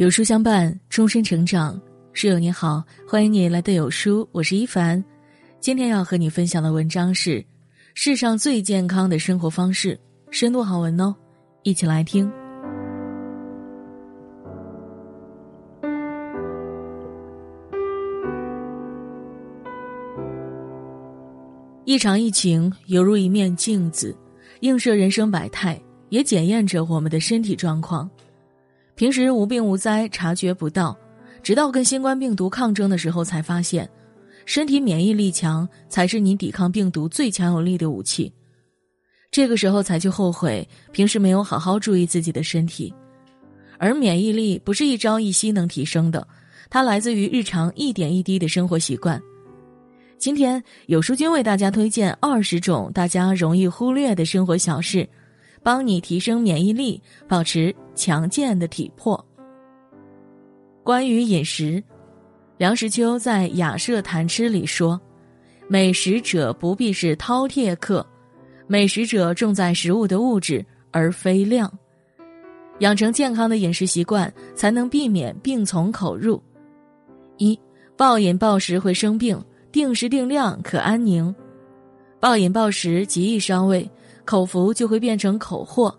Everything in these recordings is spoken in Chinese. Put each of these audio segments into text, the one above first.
有书相伴，终身成长。室友你好，欢迎你来到有书，我是一凡。今天要和你分享的文章是世上最健康的生活方式，深度好文哦，一起来听。一场疫情犹如一面镜子，映射人生百态，也检验着我们的身体状况。平时无病无灾，察觉不到，直到跟新冠病毒抗争的时候，才发现，身体免疫力强才是你抵抗病毒最强有力的武器。这个时候才去后悔平时没有好好注意自己的身体，而免疫力不是一朝一夕能提升的，它来自于日常一点一滴的生活习惯。今天有书君为大家推荐二十种大家容易忽略的生活小事。帮你提升免疫力，保持强健的体魄。关于饮食，梁实秋在《雅舍谈吃》里说：“美食者不必是饕餮客，美食者重在食物的物质而非量。养成健康的饮食习惯，才能避免病从口入。一暴饮暴食会生病，定时定量可安宁。暴饮暴食极易伤胃。”口福就会变成口祸，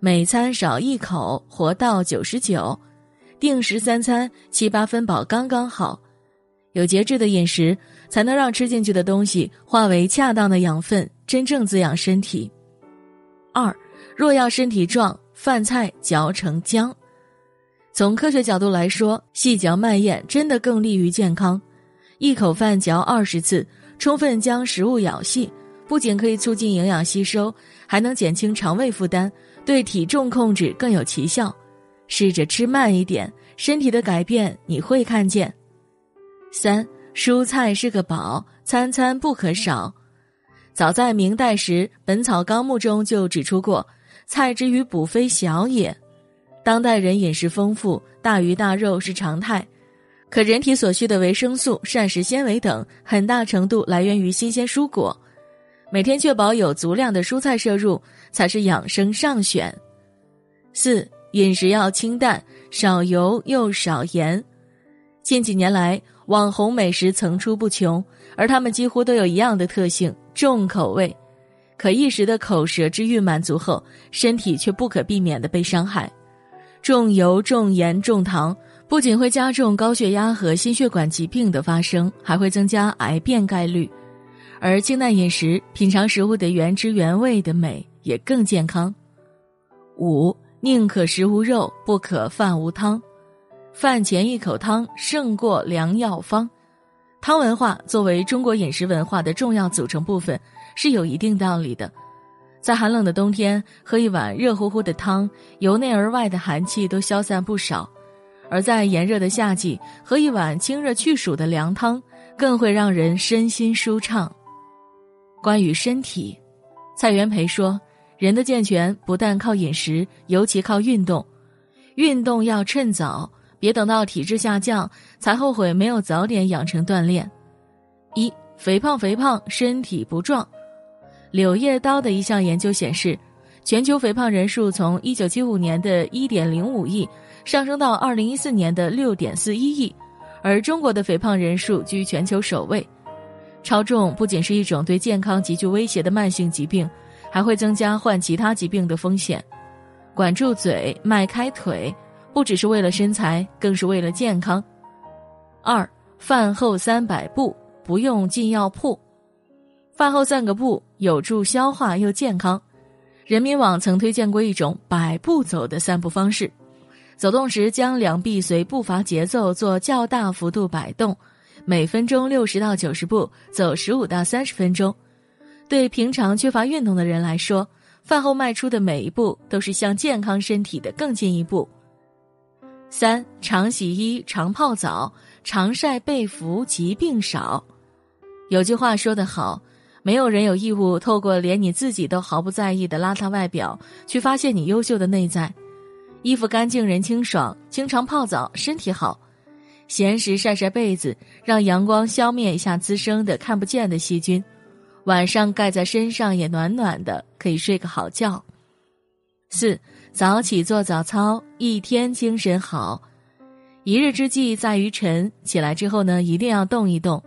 每餐少一口，活到九十九；定时三餐，七八分饱刚刚好。有节制的饮食，才能让吃进去的东西化为恰当的养分，真正滋养身体。二，若要身体壮，饭菜嚼成浆。从科学角度来说，细嚼慢咽真的更利于健康。一口饭嚼二十次，充分将食物咬细。不仅可以促进营养吸收，还能减轻肠胃负担，对体重控制更有奇效。试着吃慢一点，身体的改变你会看见。三，蔬菜是个宝，餐餐不可少。早在明代时，《本草纲目》中就指出过：“菜之于补非小也。”当代人饮食丰富，大鱼大肉是常态，可人体所需的维生素、膳食纤维等，很大程度来源于新鲜蔬果。每天确保有足量的蔬菜摄入，才是养生上选。四饮食要清淡，少油又少盐。近几年来，网红美食层出不穷，而它们几乎都有一样的特性：重口味。可一时的口舌之欲满足后，身体却不可避免的被伤害。重油、重盐、重糖，不仅会加重高血压和心血管疾病的发生，还会增加癌变概率。而清淡饮食，品尝食物的原汁原味的美，也更健康。五，宁可食无肉，不可饭无汤。饭前一口汤，胜过良药方。汤文化作为中国饮食文化的重要组成部分，是有一定道理的。在寒冷的冬天，喝一碗热乎乎的汤，由内而外的寒气都消散不少；而在炎热的夏季，喝一碗清热去暑的凉汤，更会让人身心舒畅。关于身体，蔡元培说：“人的健全不但靠饮食，尤其靠运动。运动要趁早，别等到体质下降才后悔没有早点养成锻炼。一肥胖肥胖，身体不壮。柳叶刀的一项研究显示，全球肥胖人数从一九七五年的一点零五亿上升到二零一四年的六点四一亿，而中国的肥胖人数居全球首位。”超重不仅是一种对健康极具威胁的慢性疾病，还会增加患其他疾病的风险。管住嘴，迈开腿，不只是为了身材，更是为了健康。二，饭后三百步，不用进药铺。饭后散个步，有助消化又健康。人民网曾推荐过一种百步走的散步方式，走动时将两臂随步伐节奏做较大幅度摆动。每分钟六十到九十步，走十五到三十分钟。对平常缺乏运动的人来说，饭后迈出的每一步都是向健康身体的更进一步。三常洗衣、常泡澡、常晒被服，疾病少。有句话说得好，没有人有义务透过连你自己都毫不在意的邋遢外表，去发现你优秀的内在。衣服干净，人清爽；经常泡澡，身体好。闲时晒晒被子，让阳光消灭一下滋生的看不见的细菌。晚上盖在身上也暖暖的，可以睡个好觉。四早起做早操，一天精神好。一日之计在于晨，起来之后呢，一定要动一动，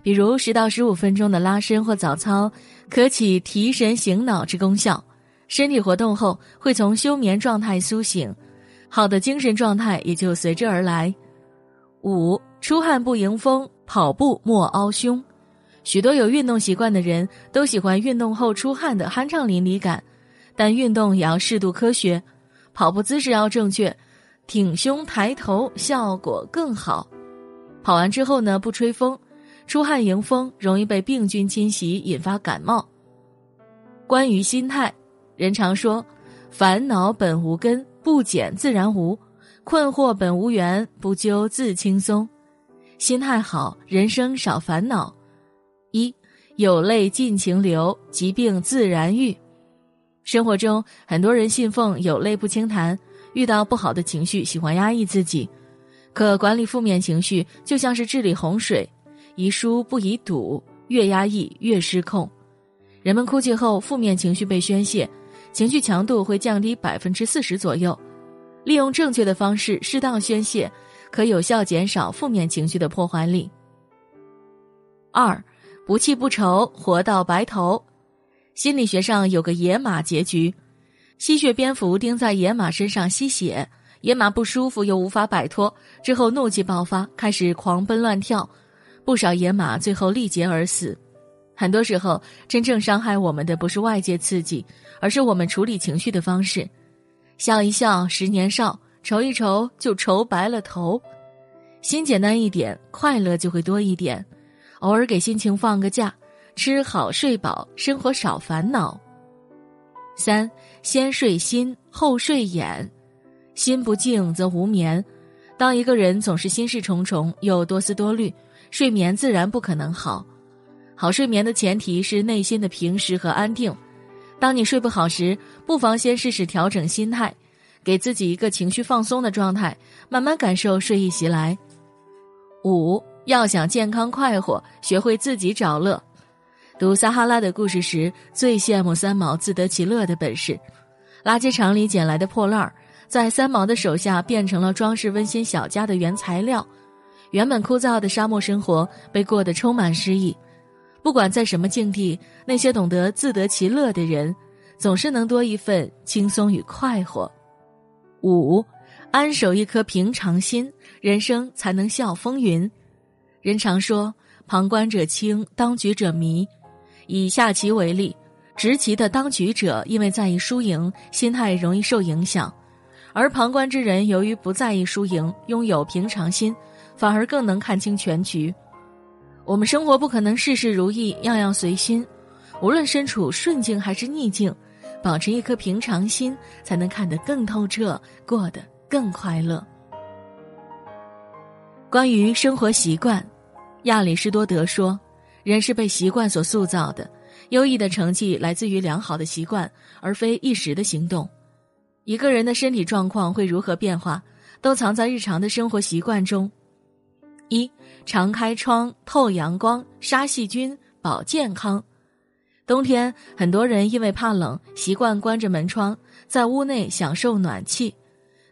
比如十到十五分钟的拉伸或早操，可起提神醒脑之功效。身体活动后，会从休眠状态苏醒，好的精神状态也就随之而来。五出汗不迎风，跑步莫凹胸。许多有运动习惯的人都喜欢运动后出汗的酣畅淋漓感，但运动也要适度科学，跑步姿势要正确，挺胸抬头效果更好。跑完之后呢，不吹风，出汗迎风容易被病菌侵袭，引发感冒。关于心态。人常说：“烦恼本无根，不减自然无；困惑本无缘，不究自轻松。”心态好，人生少烦恼。一有泪尽情流，疾病自然愈。生活中，很多人信奉有泪不轻弹，遇到不好的情绪喜欢压抑自己。可管理负面情绪，就像是治理洪水，宜疏不宜堵，越压抑越失控。人们哭泣后，负面情绪被宣泄。情绪强度会降低百分之四十左右，利用正确的方式适当宣泄，可有效减少负面情绪的破坏力。二，不气不愁，活到白头。心理学上有个野马结局，吸血蝙蝠钉在野马身上吸血，野马不舒服又无法摆脱，之后怒气爆发，开始狂奔乱跳，不少野马最后力竭而死。很多时候，真正伤害我们的不是外界刺激，而是我们处理情绪的方式。笑一笑，十年少；愁一愁，就愁白了头。心简单一点，快乐就会多一点。偶尔给心情放个假，吃好睡饱，生活少烦恼。三，先睡心，后睡眼。心不静则无眠。当一个人总是心事重重，又多思多虑，睡眠自然不可能好。好睡眠的前提是内心的平实和安定。当你睡不好时，不妨先试试调整心态，给自己一个情绪放松的状态，慢慢感受睡意袭来。五要想健康快活，学会自己找乐。读撒哈拉的故事时，最羡慕三毛自得其乐的本事。垃圾场里捡来的破烂儿，在三毛的手下变成了装饰温馨小家的原材料。原本枯燥的沙漠生活被过得充满诗意。不管在什么境地，那些懂得自得其乐的人，总是能多一份轻松与快活。五，安守一颗平常心，人生才能笑风云。人常说，旁观者清，当局者迷。以下棋为例，执棋的当局者因为在意输赢，心态容易受影响；而旁观之人由于不在意输赢，拥有平常心，反而更能看清全局。我们生活不可能事事如意，样样随心。无论身处顺境还是逆境，保持一颗平常心，才能看得更透彻，过得更快乐。关于生活习惯，亚里士多德说：“人是被习惯所塑造的，优异的成绩来自于良好的习惯，而非一时的行动。一个人的身体状况会如何变化，都藏在日常的生活习惯中。”一常开窗透阳光杀细菌保健康。冬天很多人因为怕冷，习惯关着门窗，在屋内享受暖气。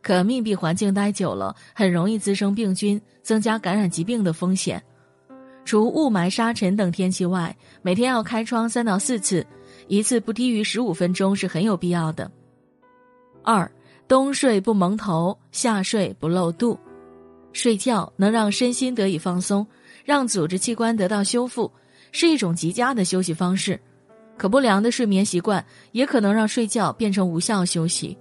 可密闭环境待久了，很容易滋生病菌，增加感染疾病的风险。除雾霾、沙尘等天气外，每天要开窗三到四次，一次不低于十五分钟是很有必要的。二冬睡不蒙头，夏睡不露肚。睡觉能让身心得以放松，让组织器官得到修复，是一种极佳的休息方式。可不良的睡眠习惯也可能让睡觉变成无效休息。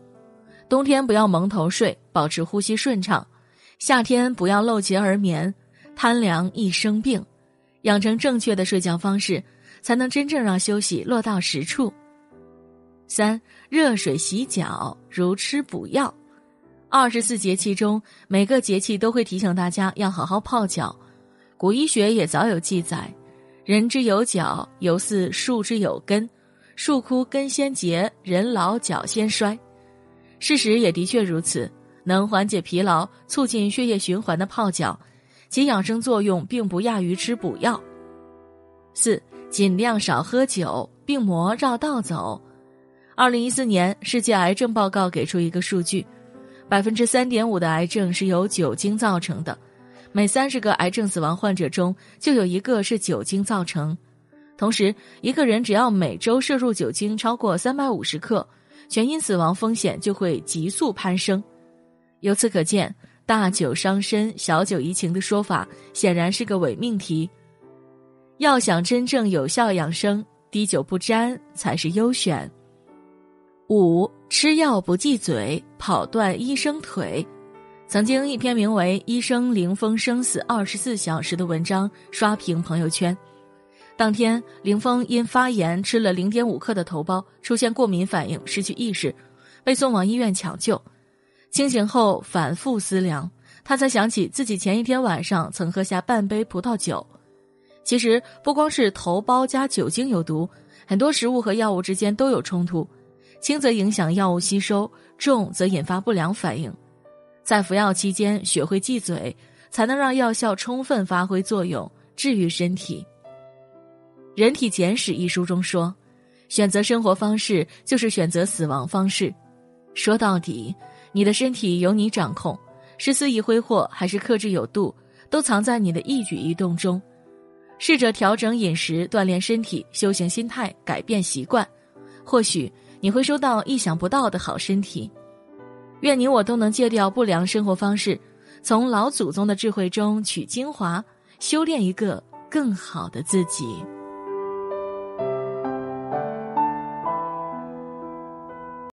冬天不要蒙头睡，保持呼吸顺畅；夏天不要露节而眠，贪凉易生病。养成正确的睡觉方式，才能真正让休息落到实处。三热水洗脚如吃补药。二十四节气中，每个节气都会提醒大家要好好泡脚。古医学也早有记载：“人之有脚，犹似树之有根。树枯根先竭，人老脚先衰。”事实也的确如此。能缓解疲劳、促进血液循环的泡脚，其养生作用并不亚于吃补药。四，尽量少喝酒，病魔绕道走。二零一四年世界癌症报告给出一个数据。百分之三点五的癌症是由酒精造成的，每三十个癌症死亡患者中就有一个是酒精造成。同时，一个人只要每周摄入酒精超过三百五十克，全因死亡风险就会急速攀升。由此可见，大酒伤身，小酒怡情的说法显然是个伪命题。要想真正有效养生，滴酒不沾才是优选。五吃药不忌嘴，跑断医生腿。曾经一篇名为《医生林峰生死二十四小时》的文章刷屏朋友圈。当天，林峰因发炎吃了零点五克的头孢，出现过敏反应，失去意识，被送往医院抢救。清醒后反复思量，他才想起自己前一天晚上曾喝下半杯葡萄酒。其实不光是头孢加酒精有毒，很多食物和药物之间都有冲突，轻则影响药物吸收，重则引发不良反应。在服药期间学会忌嘴，才能让药效充分发挥作用，治愈身体。《人体简史》一书中说：“选择生活方式就是选择死亡方式。”说到底，你的身体由你掌控，是肆意挥霍还是克制有度，都藏在你的一举一动中。试着调整饮食，锻炼身体，修行心态，改变习惯，或许你会收到意想不到的好身体。愿你我都能戒掉不良生活方式，从老祖宗的智慧中取精华，修炼一个更好的自己。